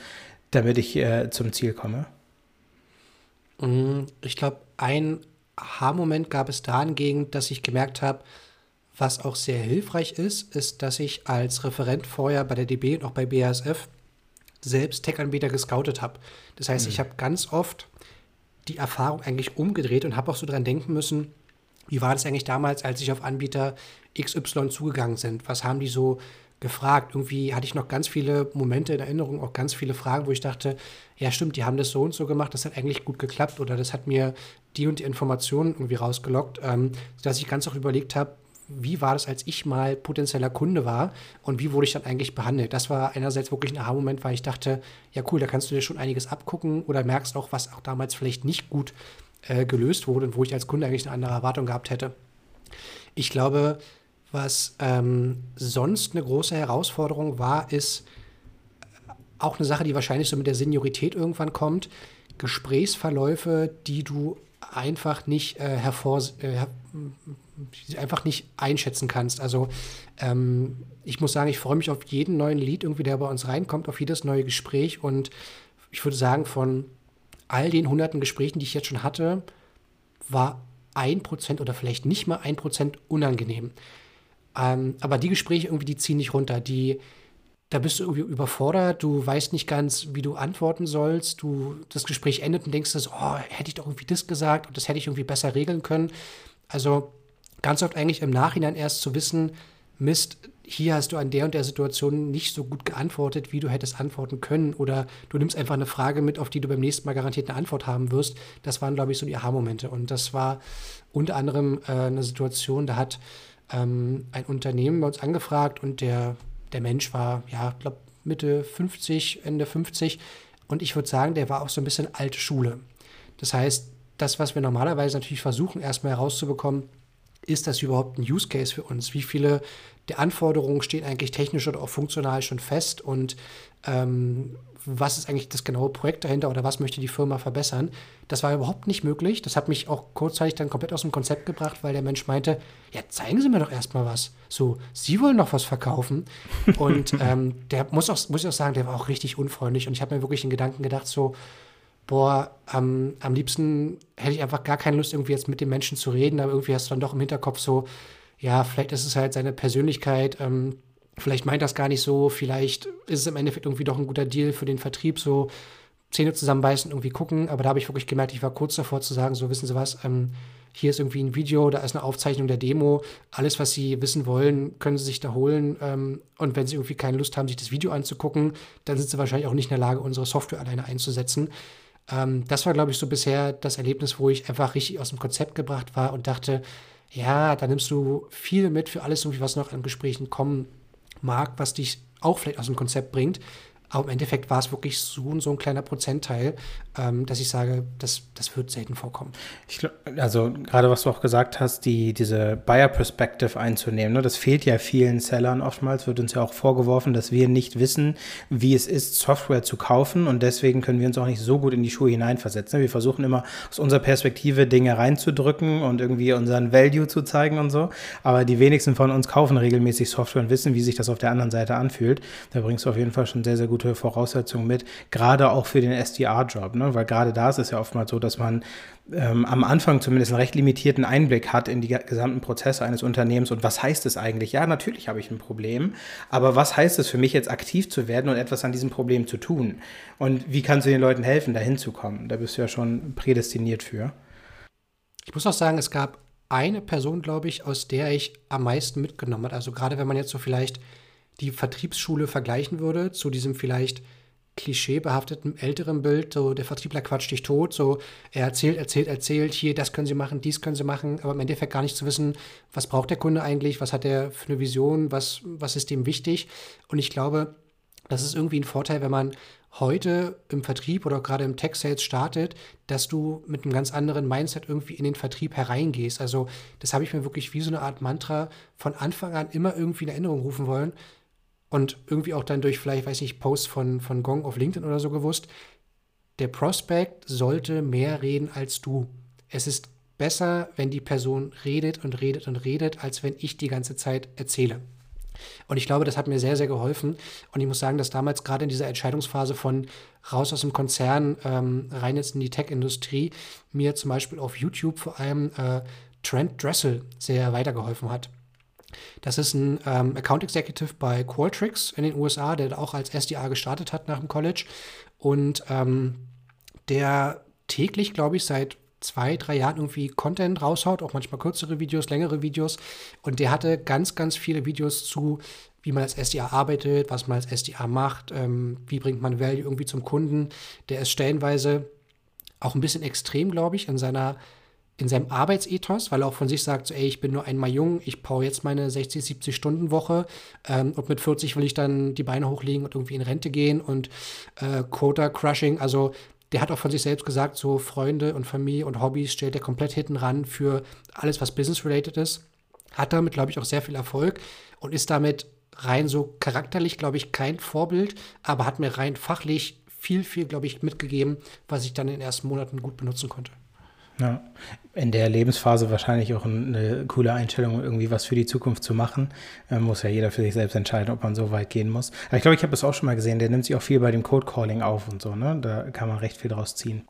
damit ich äh, zum Ziel komme? Mm, ich glaube, ein Aha-Moment gab es dahingehend, dass ich gemerkt habe, was auch sehr hilfreich ist, ist, dass ich als Referent vorher bei der DB und auch bei BASF selbst Tech-Anbieter gescoutet habe. Das heißt, mhm. ich habe ganz oft die Erfahrung eigentlich umgedreht und habe auch so dran denken müssen, wie war das eigentlich damals, als ich auf Anbieter XY zugegangen sind? Was haben die so gefragt? Irgendwie hatte ich noch ganz viele Momente in Erinnerung, auch ganz viele Fragen, wo ich dachte, ja stimmt, die haben das so und so gemacht, das hat eigentlich gut geklappt oder das hat mir die und die Informationen irgendwie rausgelockt, ähm, sodass ich ganz auch überlegt habe, wie war das, als ich mal potenzieller Kunde war und wie wurde ich dann eigentlich behandelt? Das war einerseits wirklich ein Aha-Moment, weil ich dachte, ja cool, da kannst du dir schon einiges abgucken oder merkst auch, was auch damals vielleicht nicht gut äh, gelöst wurde und wo ich als Kunde eigentlich eine andere Erwartung gehabt hätte. Ich glaube, was ähm, sonst eine große Herausforderung war, ist auch eine Sache, die wahrscheinlich so mit der Seniorität irgendwann kommt. Gesprächsverläufe, die du einfach nicht äh, hervor, äh, einfach nicht einschätzen kannst. Also ähm, ich muss sagen, ich freue mich auf jeden neuen Lied irgendwie, der bei uns reinkommt, auf jedes neue Gespräch und ich würde sagen, von all den hunderten Gesprächen, die ich jetzt schon hatte, war ein Prozent oder vielleicht nicht mal ein Prozent unangenehm. Ähm, aber die Gespräche irgendwie, die ziehen nicht runter. Die, da bist du irgendwie überfordert, du weißt nicht ganz, wie du antworten sollst. Du, das Gespräch endet und denkst, oh, hätte ich doch irgendwie das gesagt und das hätte ich irgendwie besser regeln können. Also ganz oft eigentlich im Nachhinein erst zu wissen, Mist, hier hast du an der und der Situation nicht so gut geantwortet, wie du hättest antworten können. Oder du nimmst einfach eine Frage mit, auf die du beim nächsten Mal garantiert eine Antwort haben wirst. Das waren, glaube ich, so die Aha-Momente. Und das war unter anderem äh, eine Situation, da hat ähm, ein Unternehmen bei uns angefragt und der, der Mensch war, ja, glaube Mitte 50, Ende 50. Und ich würde sagen, der war auch so ein bisschen alte Schule. Das heißt, das, was wir normalerweise natürlich versuchen, erstmal herauszubekommen, ist das überhaupt ein Use Case für uns? Wie viele der Anforderungen stehen eigentlich technisch oder auch funktional schon fest und ähm, was ist eigentlich das genaue Projekt dahinter oder was möchte die Firma verbessern? Das war überhaupt nicht möglich. Das hat mich auch kurzzeitig dann komplett aus dem Konzept gebracht, weil der Mensch meinte, ja, zeigen Sie mir doch erstmal was. So, Sie wollen doch was verkaufen. Und ähm, der muss auch, muss ich auch sagen, der war auch richtig unfreundlich und ich habe mir wirklich in Gedanken gedacht, so, boah, ähm, am liebsten hätte ich einfach gar keine Lust, irgendwie jetzt mit dem Menschen zu reden, aber irgendwie hast du dann doch im Hinterkopf so, ja, vielleicht ist es halt seine Persönlichkeit, ähm, vielleicht meint das gar nicht so, vielleicht ist es im Endeffekt irgendwie doch ein guter Deal für den Vertrieb, so Zähne zusammenbeißen, irgendwie gucken, aber da habe ich wirklich gemerkt, ich war kurz davor zu sagen, so wissen Sie was, ähm, hier ist irgendwie ein Video, da ist eine Aufzeichnung der Demo, alles, was Sie wissen wollen, können Sie sich da holen. Ähm, und wenn Sie irgendwie keine Lust haben, sich das Video anzugucken, dann sind Sie wahrscheinlich auch nicht in der Lage, unsere Software alleine einzusetzen. Ähm, das war, glaube ich, so bisher das Erlebnis, wo ich einfach richtig aus dem Konzept gebracht war und dachte, ja, da nimmst du viel mit für alles, was noch an Gesprächen kommen mag, was dich auch vielleicht aus dem Konzept bringt. Aber im Endeffekt war es wirklich so, so ein kleiner Prozentteil, ähm, dass ich sage, das, das wird selten vorkommen. Glaub, also gerade was du auch gesagt hast, die, diese Buyer Perspective einzunehmen, ne, das fehlt ja vielen Sellern oftmals, wird uns ja auch vorgeworfen, dass wir nicht wissen, wie es ist, Software zu kaufen und deswegen können wir uns auch nicht so gut in die Schuhe hineinversetzen. Wir versuchen immer aus unserer Perspektive Dinge reinzudrücken und irgendwie unseren Value zu zeigen und so, aber die wenigsten von uns kaufen regelmäßig Software und wissen, wie sich das auf der anderen Seite anfühlt. Da bringst du auf jeden Fall schon sehr, sehr gute Voraussetzungen mit, gerade auch für den SDR-Job, ne? weil gerade da ist es ja oftmals so, dass man ähm, am Anfang zumindest einen recht limitierten Einblick hat in die gesamten Prozesse eines Unternehmens und was heißt es eigentlich? Ja, natürlich habe ich ein Problem, aber was heißt es für mich jetzt aktiv zu werden und etwas an diesem Problem zu tun? Und wie kannst du den Leuten helfen, da hinzukommen? Da bist du ja schon prädestiniert für. Ich muss auch sagen, es gab eine Person, glaube ich, aus der ich am meisten mitgenommen habe. Also gerade wenn man jetzt so vielleicht die Vertriebsschule vergleichen würde zu diesem vielleicht klischeebehafteten älteren Bild, so der Vertriebler quatscht dich tot, so er erzählt, erzählt, erzählt, hier, das können sie machen, dies können sie machen, aber im Endeffekt gar nicht zu wissen, was braucht der Kunde eigentlich, was hat er für eine Vision, was, was ist dem wichtig. Und ich glaube, das ist irgendwie ein Vorteil, wenn man heute im Vertrieb oder gerade im Tech-Sales startet, dass du mit einem ganz anderen Mindset irgendwie in den Vertrieb hereingehst. Also das habe ich mir wirklich wie so eine Art Mantra von Anfang an immer irgendwie in Erinnerung rufen wollen und irgendwie auch dann durch vielleicht, weiß ich, Posts von, von Gong auf LinkedIn oder so gewusst, der Prospect sollte mehr reden als du. Es ist besser, wenn die Person redet und redet und redet, als wenn ich die ganze Zeit erzähle. Und ich glaube, das hat mir sehr, sehr geholfen. Und ich muss sagen, dass damals gerade in dieser Entscheidungsphase von raus aus dem Konzern, ähm, rein jetzt in die Tech-Industrie, mir zum Beispiel auf YouTube vor allem äh, Trent Dressel sehr weitergeholfen hat. Das ist ein ähm, Account Executive bei Qualtrics in den USA, der auch als SDA gestartet hat nach dem College. Und ähm, der täglich, glaube ich, seit zwei, drei Jahren irgendwie Content raushaut, auch manchmal kürzere Videos, längere Videos. Und der hatte ganz, ganz viele Videos zu, wie man als SDA arbeitet, was man als SDA macht, ähm, wie bringt man Value irgendwie zum Kunden. Der ist stellenweise auch ein bisschen extrem, glaube ich, in seiner in seinem Arbeitsethos, weil er auch von sich sagt, so, ey, ich bin nur einmal jung, ich baue jetzt meine 60, 70 Stunden Woche ähm, und mit 40 will ich dann die Beine hochlegen und irgendwie in Rente gehen und äh, Quota Crushing, also der hat auch von sich selbst gesagt, so Freunde und Familie und Hobbys stellt er komplett hinten ran für alles, was business-related ist. Hat damit, glaube ich, auch sehr viel Erfolg und ist damit rein so charakterlich, glaube ich, kein Vorbild, aber hat mir rein fachlich viel, viel, glaube ich, mitgegeben, was ich dann in den ersten Monaten gut benutzen konnte. Ja, in der Lebensphase wahrscheinlich auch eine coole Einstellung, irgendwie was für die Zukunft zu machen. Ähm, muss ja jeder für sich selbst entscheiden, ob man so weit gehen muss. Aber ich glaube, ich habe es auch schon mal gesehen, der nimmt sich auch viel bei dem Code Calling auf und so, ne? Da kann man recht viel draus ziehen.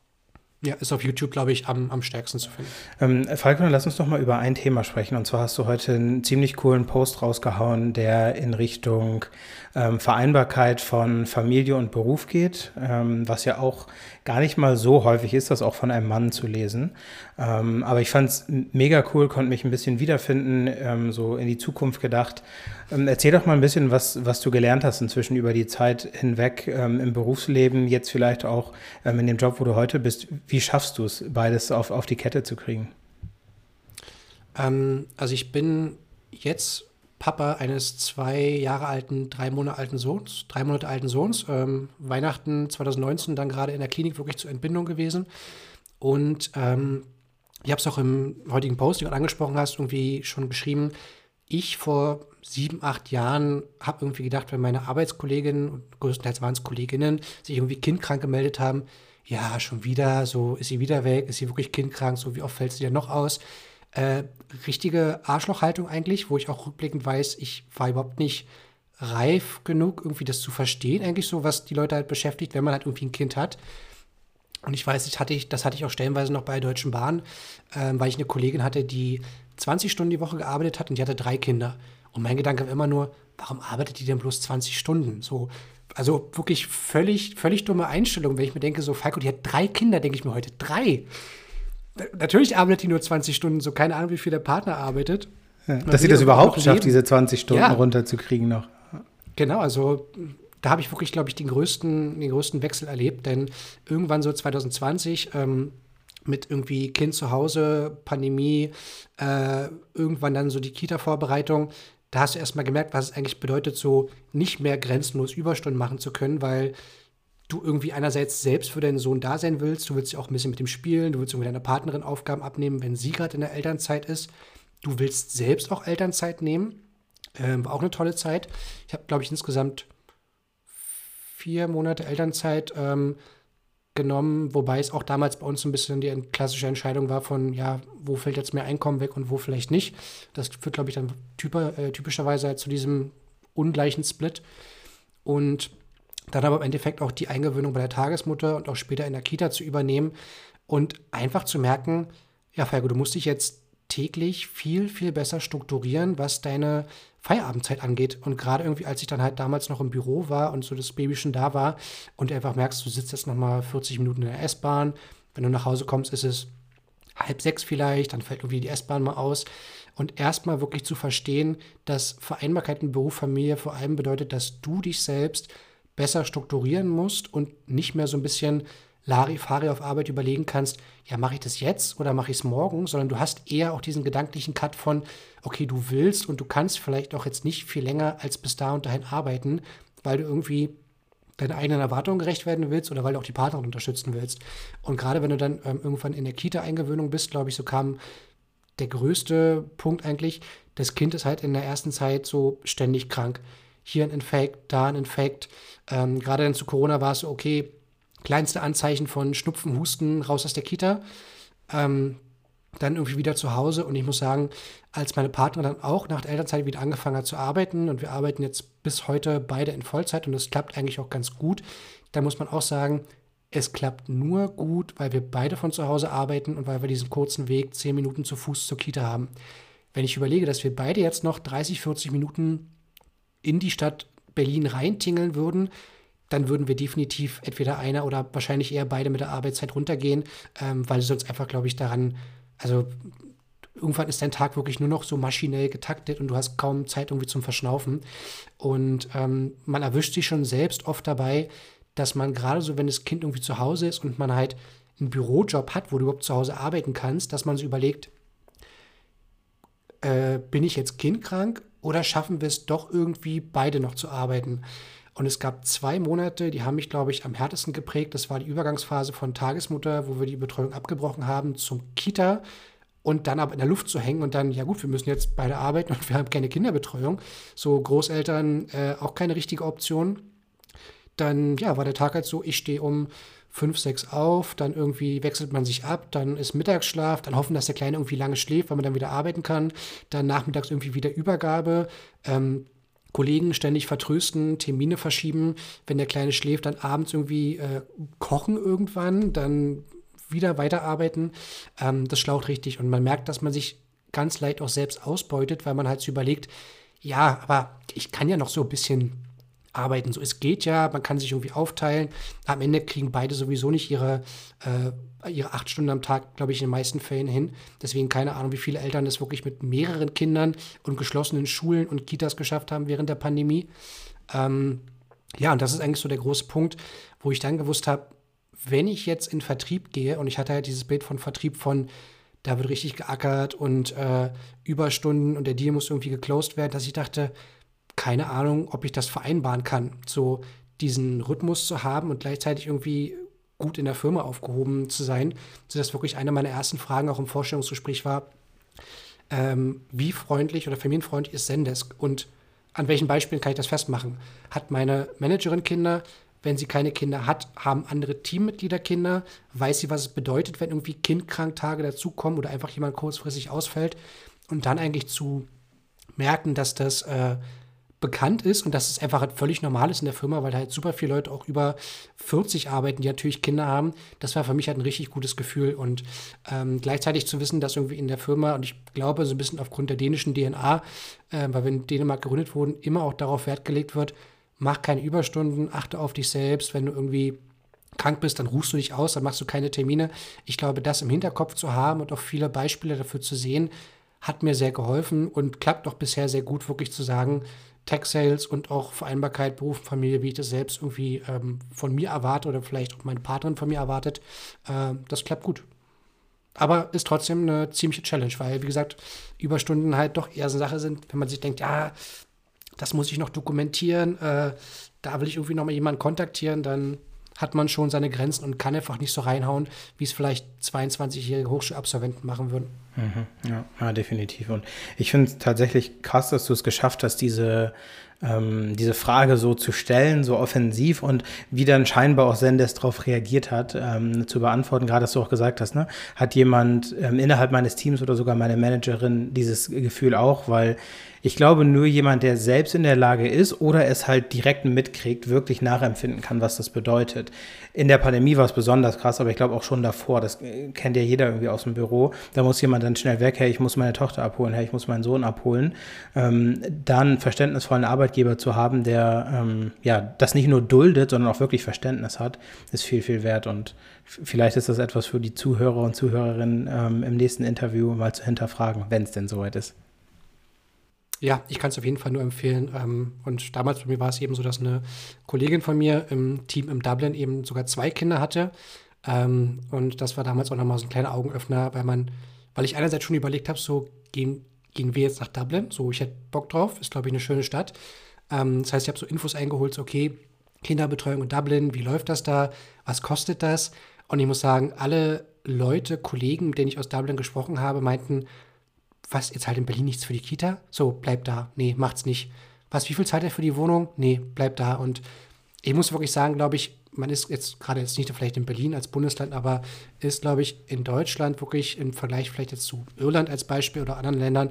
Ja, ist auf YouTube, glaube ich, am, am stärksten zu finden. Ähm, Falco, lass uns doch mal über ein Thema sprechen. Und zwar hast du heute einen ziemlich coolen Post rausgehauen, der in Richtung ähm, Vereinbarkeit von Familie und Beruf geht, ähm, was ja auch gar nicht mal so häufig ist, das auch von einem Mann zu lesen. Ähm, aber ich fand es mega cool, konnte mich ein bisschen wiederfinden, ähm, so in die Zukunft gedacht. Ähm, erzähl doch mal ein bisschen, was, was du gelernt hast inzwischen über die Zeit hinweg ähm, im Berufsleben, jetzt vielleicht auch in dem Job, wo du heute bist. Wie schaffst du es, beides auf, auf die Kette zu kriegen? Also ich bin jetzt Papa eines zwei Jahre alten, drei Monate alten Sohns, drei Monate alten Sohns. Ähm, Weihnachten 2019 dann gerade in der Klinik wirklich zur Entbindung gewesen. Und ähm, ich habe es auch im heutigen Post, den du angesprochen hast, irgendwie schon geschrieben. Ich vor sieben, acht Jahren habe irgendwie gedacht, wenn meine Arbeitskolleginnen, größtenteils waren es Kolleginnen, sich irgendwie kindkrank gemeldet haben, ja, schon wieder, so ist sie wieder weg, ist sie wirklich kindkrank, so wie oft fällt sie denn noch aus? Äh, richtige Arschlochhaltung eigentlich, wo ich auch rückblickend weiß, ich war überhaupt nicht reif genug, irgendwie das zu verstehen, eigentlich so, was die Leute halt beschäftigt, wenn man halt irgendwie ein Kind hat. Und ich weiß, das hatte ich, das hatte ich auch stellenweise noch bei Deutschen Bahn, äh, weil ich eine Kollegin hatte, die 20 Stunden die Woche gearbeitet hat und die hatte drei Kinder. Und mein Gedanke war immer nur, warum arbeitet die denn bloß 20 Stunden? So, also wirklich völlig, völlig dumme Einstellung, wenn ich mir denke, so, Falco, die hat drei Kinder, denke ich mir heute, drei. Natürlich arbeitet die nur 20 Stunden, so keine Ahnung, wie viel der Partner arbeitet. Ja, dass sie das überhaupt schafft, diese 20 Stunden ja. runterzukriegen noch. Genau, also da habe ich wirklich, glaube ich, den größten, den größten Wechsel erlebt, denn irgendwann so 2020 ähm, mit irgendwie Kind zu Hause, Pandemie, äh, irgendwann dann so die Kita-Vorbereitung, da hast du erstmal gemerkt, was es eigentlich bedeutet, so nicht mehr grenzenlos Überstunden machen zu können, weil du irgendwie einerseits selbst für deinen Sohn da sein willst, du willst ja auch ein bisschen mit ihm spielen, du willst irgendwie deiner Partnerin Aufgaben abnehmen, wenn sie gerade in der Elternzeit ist. Du willst selbst auch Elternzeit nehmen. Ähm, war auch eine tolle Zeit. Ich habe, glaube ich, insgesamt vier Monate Elternzeit ähm, genommen, wobei es auch damals bei uns ein bisschen die klassische Entscheidung war von, ja, wo fällt jetzt mehr Einkommen weg und wo vielleicht nicht. Das führt, glaube ich, dann typer, äh, typischerweise halt zu diesem ungleichen Split. Und dann aber im Endeffekt auch die Eingewöhnung bei der Tagesmutter und auch später in der Kita zu übernehmen und einfach zu merken, ja, Falco, du musst dich jetzt täglich viel, viel besser strukturieren, was deine Feierabendzeit angeht. Und gerade irgendwie, als ich dann halt damals noch im Büro war und so das Baby schon da war und einfach merkst, du sitzt jetzt nochmal 40 Minuten in der S-Bahn, wenn du nach Hause kommst, ist es halb sechs vielleicht, dann fällt irgendwie die S-Bahn mal aus. Und erstmal wirklich zu verstehen, dass Vereinbarkeit in Beruf, Familie vor allem bedeutet, dass du dich selbst besser strukturieren musst und nicht mehr so ein bisschen Larifari auf Arbeit überlegen kannst, ja, mache ich das jetzt oder mache ich es morgen, sondern du hast eher auch diesen gedanklichen Cut von, okay, du willst und du kannst vielleicht auch jetzt nicht viel länger als bis da und dahin arbeiten, weil du irgendwie deinen eigenen Erwartungen gerecht werden willst oder weil du auch die Partnerin unterstützen willst. Und gerade wenn du dann ähm, irgendwann in der Kita-Eingewöhnung bist, glaube ich, so kam der größte Punkt eigentlich, das Kind ist halt in der ersten Zeit so ständig krank hier ein Infekt, da ein Infekt. Ähm, Gerade dann zu Corona war es okay, kleinste Anzeichen von Schnupfen, Husten, raus aus der Kita. Ähm, dann irgendwie wieder zu Hause. Und ich muss sagen, als meine Partnerin dann auch nach der Elternzeit wieder angefangen hat zu arbeiten und wir arbeiten jetzt bis heute beide in Vollzeit und das klappt eigentlich auch ganz gut, dann muss man auch sagen, es klappt nur gut, weil wir beide von zu Hause arbeiten und weil wir diesen kurzen Weg, zehn Minuten zu Fuß zur Kita haben. Wenn ich überlege, dass wir beide jetzt noch 30, 40 Minuten in die Stadt Berlin reintingeln würden, dann würden wir definitiv entweder einer oder wahrscheinlich eher beide mit der Arbeitszeit runtergehen, ähm, weil es uns einfach, glaube ich, daran also irgendwann ist dein Tag wirklich nur noch so maschinell getaktet und du hast kaum Zeit irgendwie zum Verschnaufen. Und ähm, man erwischt sich schon selbst oft dabei, dass man gerade so, wenn das Kind irgendwie zu Hause ist und man halt einen Bürojob hat, wo du überhaupt zu Hause arbeiten kannst, dass man sich überlegt, äh, bin ich jetzt kindkrank oder schaffen wir es doch irgendwie beide noch zu arbeiten? Und es gab zwei Monate, die haben mich, glaube ich, am härtesten geprägt. Das war die Übergangsphase von Tagesmutter, wo wir die Betreuung abgebrochen haben, zum Kita und dann aber in der Luft zu hängen und dann, ja gut, wir müssen jetzt beide arbeiten und wir haben keine Kinderbetreuung. So Großeltern äh, auch keine richtige Option. Dann, ja, war der Tag halt so, ich stehe um fünf, sechs auf, dann irgendwie wechselt man sich ab, dann ist Mittagsschlaf, dann hoffen, dass der Kleine irgendwie lange schläft, weil man dann wieder arbeiten kann, dann nachmittags irgendwie wieder Übergabe. Ähm, Kollegen ständig vertrösten, Termine verschieben. Wenn der Kleine schläft, dann abends irgendwie äh, kochen irgendwann, dann wieder weiterarbeiten. Ähm, das schlaucht richtig. Und man merkt, dass man sich ganz leicht auch selbst ausbeutet, weil man halt so überlegt, ja, aber ich kann ja noch so ein bisschen arbeiten. So, es geht ja, man kann sich irgendwie aufteilen. Am Ende kriegen beide sowieso nicht ihre, äh, ihre acht Stunden am Tag, glaube ich, in den meisten Fällen hin. Deswegen keine Ahnung, wie viele Eltern das wirklich mit mehreren Kindern und geschlossenen Schulen und Kitas geschafft haben während der Pandemie. Ähm, ja, und das ist eigentlich so der große Punkt, wo ich dann gewusst habe, wenn ich jetzt in Vertrieb gehe, und ich hatte halt dieses Bild von Vertrieb von, da wird richtig geackert und äh, Überstunden und der Deal muss irgendwie geclosed werden, dass ich dachte, keine Ahnung, ob ich das vereinbaren kann, so diesen Rhythmus zu haben und gleichzeitig irgendwie gut in der Firma aufgehoben zu sein, sodass wirklich eine meiner ersten Fragen auch im Vorstellungsgespräch war, ähm, wie freundlich oder familienfreundlich ist Zendesk und an welchen Beispielen kann ich das festmachen? Hat meine Managerin Kinder? Wenn sie keine Kinder hat, haben andere Teammitglieder Kinder? Weiß sie, was es bedeutet, wenn irgendwie Kindkranktage dazukommen oder einfach jemand kurzfristig ausfällt? Und dann eigentlich zu merken, dass das äh, bekannt ist und dass es einfach halt völlig normal ist in der Firma, weil halt super viele Leute auch über 40 arbeiten, die natürlich Kinder haben. Das war für mich halt ein richtig gutes Gefühl und ähm, gleichzeitig zu wissen, dass irgendwie in der Firma, und ich glaube so ein bisschen aufgrund der dänischen DNA, äh, weil in Dänemark gegründet wurden, immer auch darauf Wert gelegt wird, mach keine Überstunden, achte auf dich selbst, wenn du irgendwie krank bist, dann rufst du dich aus, dann machst du keine Termine. Ich glaube, das im Hinterkopf zu haben und auch viele Beispiele dafür zu sehen, hat mir sehr geholfen und klappt auch bisher sehr gut, wirklich zu sagen, Tech-Sales und auch Vereinbarkeit, Beruf, Familie, wie ich das selbst irgendwie ähm, von mir erwarte oder vielleicht auch meine Partnerin von mir erwartet, äh, das klappt gut. Aber ist trotzdem eine ziemliche Challenge, weil, wie gesagt, Überstunden halt doch eher so eine Sache sind, wenn man sich denkt, ja, das muss ich noch dokumentieren, äh, da will ich irgendwie nochmal jemanden kontaktieren, dann hat man schon seine Grenzen und kann einfach nicht so reinhauen, wie es vielleicht 22-jährige Hochschulabsolventen machen würden. Mhm, ja, ja, definitiv. Und ich finde es tatsächlich krass, dass du es geschafft hast, diese, ähm, diese Frage so zu stellen, so offensiv und wie dann scheinbar auch Sendes darauf reagiert hat, ähm, zu beantworten. Gerade, dass du auch gesagt hast, ne? hat jemand ähm, innerhalb meines Teams oder sogar meine Managerin dieses Gefühl auch, weil ich glaube, nur jemand, der selbst in der Lage ist oder es halt direkt mitkriegt, wirklich nachempfinden kann, was das bedeutet. In der Pandemie war es besonders krass, aber ich glaube auch schon davor, das kennt ja jeder irgendwie aus dem Büro. Da muss jemand dann schnell weg, hey, ich muss meine Tochter abholen, hey, ich muss meinen Sohn abholen. Ähm, dann verständnisvollen Arbeitgeber zu haben, der ähm, ja das nicht nur duldet, sondern auch wirklich Verständnis hat, ist viel, viel wert. Und vielleicht ist das etwas für die Zuhörer und Zuhörerinnen ähm, im nächsten Interview mal zu hinterfragen, wenn es denn soweit ist. Ja, ich kann es auf jeden Fall nur empfehlen. Ähm, und damals bei mir war es eben so, dass eine Kollegin von mir im Team im Dublin eben sogar zwei Kinder hatte. Ähm, und das war damals auch nochmal so ein kleiner Augenöffner, weil man, weil ich einerseits schon überlegt habe, so gehen, gehen wir jetzt nach Dublin. So, ich hätte Bock drauf, ist, glaube ich, eine schöne Stadt. Ähm, das heißt, ich habe so Infos eingeholt, so, okay, Kinderbetreuung in Dublin, wie läuft das da? Was kostet das? Und ich muss sagen, alle Leute, Kollegen, mit denen ich aus Dublin gesprochen habe, meinten, was, jetzt halt in Berlin nichts für die Kita? So, bleib da. Nee, macht's nicht. Was, wie viel zahlt er für die Wohnung? Nee, bleib da. Und ich muss wirklich sagen, glaube ich, man ist jetzt gerade jetzt nicht vielleicht in Berlin als Bundesland, aber ist, glaube ich, in Deutschland wirklich im Vergleich vielleicht jetzt zu Irland als Beispiel oder anderen Ländern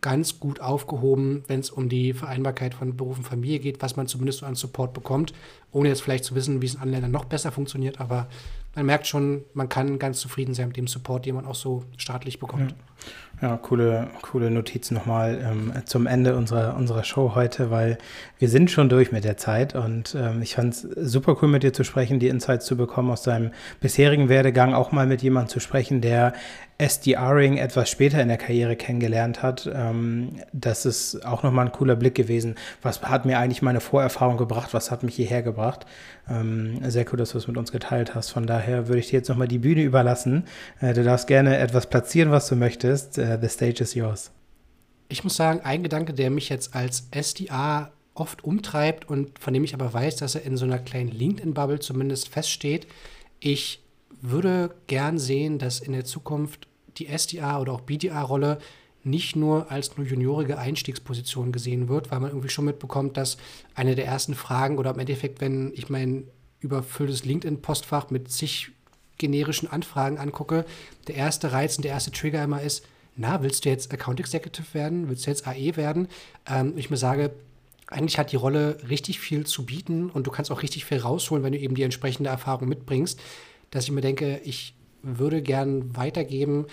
ganz gut aufgehoben, wenn es um die Vereinbarkeit von Beruf und Familie geht, was man zumindest so an Support bekommt, ohne jetzt vielleicht zu wissen, wie es in anderen Ländern noch besser funktioniert, aber man merkt schon, man kann ganz zufrieden sein mit dem Support, den man auch so staatlich bekommt. Ja. Ja, coole, coole Notiz nochmal ähm, zum Ende unserer, unserer Show heute, weil wir sind schon durch mit der Zeit und ähm, ich fand es super cool mit dir zu sprechen, die Insights zu bekommen aus deinem bisherigen Werdegang, auch mal mit jemandem zu sprechen, der SDRing etwas später in der Karriere kennengelernt hat. Ähm, das ist auch nochmal ein cooler Blick gewesen. Was hat mir eigentlich meine Vorerfahrung gebracht? Was hat mich hierher gebracht? Ähm, sehr cool, dass du es mit uns geteilt hast. Von daher würde ich dir jetzt nochmal die Bühne überlassen. Äh, du darfst gerne etwas platzieren, was du möchtest. Äh, the stage is yours. Ich muss sagen, ein Gedanke, der mich jetzt als SDA oft umtreibt und von dem ich aber weiß, dass er in so einer kleinen LinkedIn-Bubble zumindest feststeht. Ich würde gern sehen, dass in der Zukunft die SDA oder auch BDA-Rolle nicht nur als nur juniorige Einstiegsposition gesehen wird, weil man irgendwie schon mitbekommt, dass eine der ersten Fragen oder im Endeffekt, wenn ich mein überfülltes LinkedIn-Postfach mit zig generischen Anfragen angucke, der erste Reiz und der erste Trigger immer ist, na, willst du jetzt Account Executive werden? Willst du jetzt AE werden? Ähm, ich mir sage, eigentlich hat die Rolle richtig viel zu bieten und du kannst auch richtig viel rausholen, wenn du eben die entsprechende Erfahrung mitbringst, dass ich mir denke, ich würde gern weitergeben,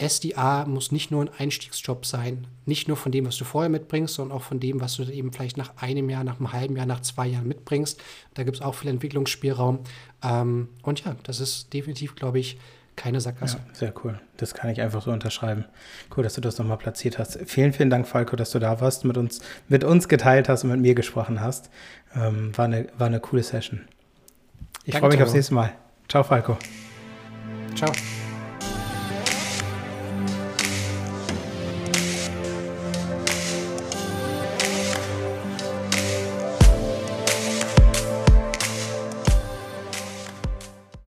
SDA muss nicht nur ein Einstiegsjob sein. Nicht nur von dem, was du vorher mitbringst, sondern auch von dem, was du eben vielleicht nach einem Jahr, nach einem halben Jahr, nach zwei Jahren mitbringst. Da gibt es auch viel Entwicklungsspielraum. Ähm, und ja, das ist definitiv, glaube ich, keine Sackgasse. Ja, sehr cool. Das kann ich einfach so unterschreiben. Cool, dass du das nochmal platziert hast. Vielen, vielen Dank, Falco, dass du da warst, mit uns, mit uns geteilt hast und mit mir gesprochen hast. Ähm, war, eine, war eine coole Session. Ich freue mich aufs nächste Mal. Ciao, Falco. Ciao.